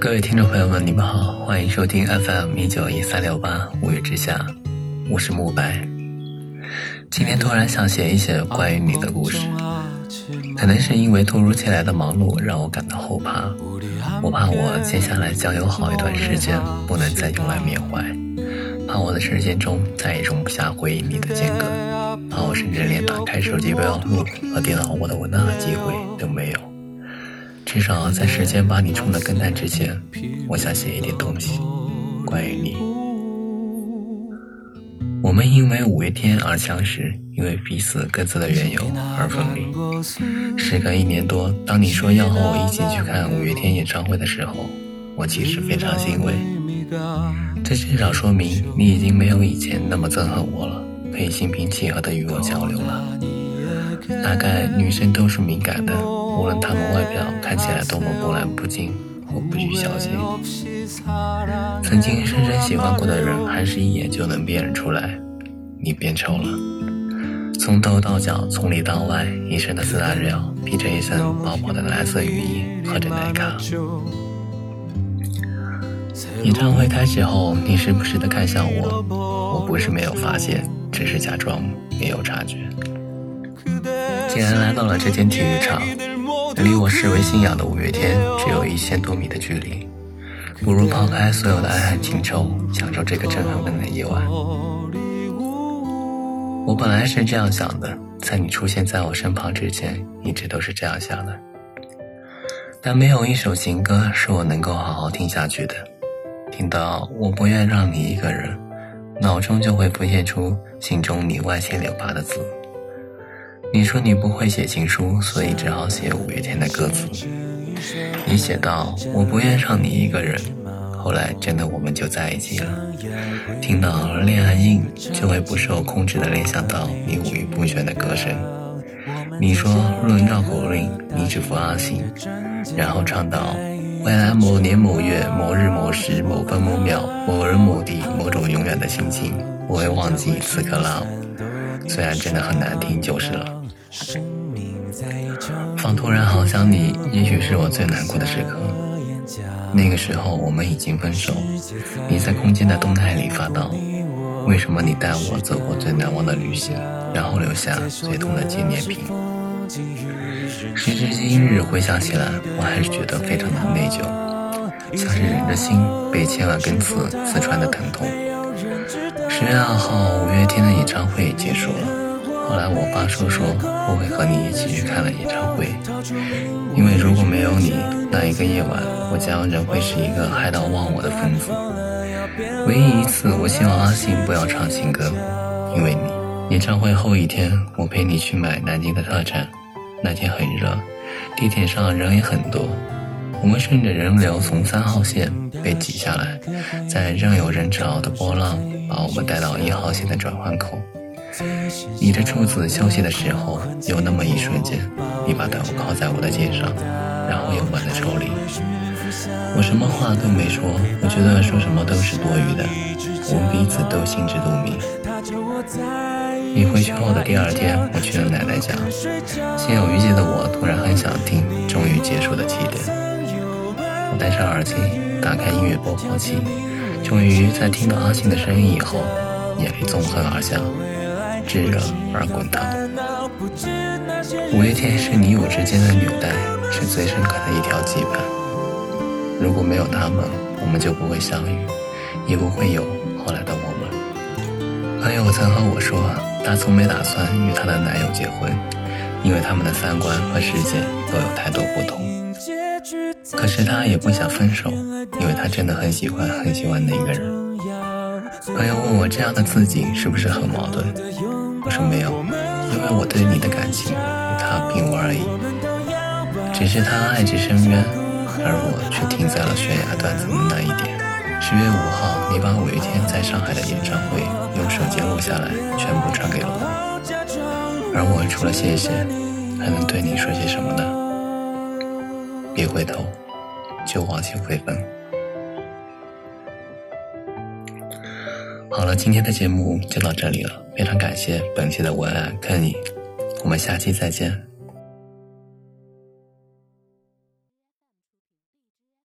各位听众朋友们，你们好，欢迎收听 FM 一九一三六八五月之下，我是慕白。今天突然想写一写关于你的故事，可能是因为突如其来的忙碌让我感到后怕，我怕我接下来将有好一段时间不能再用来缅怀，怕我的时间中再也容不下回忆你的间隔，怕我甚至连打开手机备忘录和电脑我的文档的机会都没有。至少在时间把你冲得更淡之前，我想写一点东西，关于你。我们因为五月天而相识，因为彼此各自的缘由而分离。时隔一年多，当你说要和我一起去看五月天演唱会的时候，我其实非常欣慰。这至少说明你已经没有以前那么憎恨我了，可以心平气和地与我交流了。大概女生都是敏感的。无论她们外表看起来多么波澜不惊或不拘小节，曾经深深喜欢过的人，还是一眼就能辨认出来，你变丑了。从头到脚，从里到外，一身的四大料，披着一身薄薄的蓝色雨衣，喝着奶咖。演唱会开始后，你时不时的看向我，我不是没有发现，只是假装没有察觉。既然来到了这间体育场。离我视为信仰的五月天只有一千多米的距离，不如抛开所有的爱恨情仇，享受这个震撼的夜晚。我本来是这样想的，在你出现在我身旁之前，一直都是这样想的。但没有一首情歌是我能够好好听下去的。听到我不愿让你一个人，脑中就会浮现出心中你歪七扭八的字。你说你不会写情书，所以只好写五月天的歌词。你写道：“我不愿让你一个人。”后来真的我们就在一起了。听到恋爱印，就会不受控制的联想到你五音不全的歌声。你说论绕口令，你只服阿信。然后唱到未来某年某月某日某时某分某秒某人某地某种永远的心情，不会忘记此刻 love。虽然真的很难听，就是了。放突然好想你，也许是我最难过的时刻。那个时候我们已经分手，你在空间的动态里发道：为什么你带我走过最难忘的旅行，然后留下最痛的纪念品？时至今日回想起来，我还是觉得非常的内疚，像是人的心被千万根刺刺穿的疼痛。十月二号，五月天的演唱会结束了。后来我爸说说我会和你一起去看了演唱会，因为如果没有你，那一个夜晚我将仍会是一个嗨到忘我的疯子。唯一一次，我希望阿信不要唱情歌，因为你。演唱会后一天，我陪你去买南京的特产，那天很热，地铁上人也很多，我们顺着人流从三号线被挤下来，在仍有人潮的波浪把我们带到一号线的转换口。你的柱子休息的时候，有那么一瞬间，你把头靠在我的肩上，然后又挽在手里。我什么话都没说，我觉得说什么都是多余的。我们彼此都心知肚明。你回去后的第二天，我去了奶奶家。心有余悸的我，突然很想听《终于结束的起点》。我戴上耳机，打开音乐播放器，终于在听到阿信的声音以后，眼泪纵横而下。炙热而滚烫。五月天是你我之间的纽带，是最深刻的一条羁绊。如果没有他们，我们就不会相遇，也不会有后来的我们。朋友曾和我说，她从没打算与她的男友结婚，因为他们的三观和世界都有太多不同。可是她也不想分手，因为她真的很喜欢很喜欢那个人。朋友问我这样的自己是不是很矛盾？没有，因为我对你的感情他并无二异，只是他爱至深渊，而我却停在了悬崖断层的那一点。十月五号，你把五月天在上海的演唱会用手机录下来，全部传给了我。而我除了谢谢，还能对你说些什么呢？别回头，就往前飞奔。好了，今天的节目就到这里了，非常感谢本期的文案肯尼我们下期再见。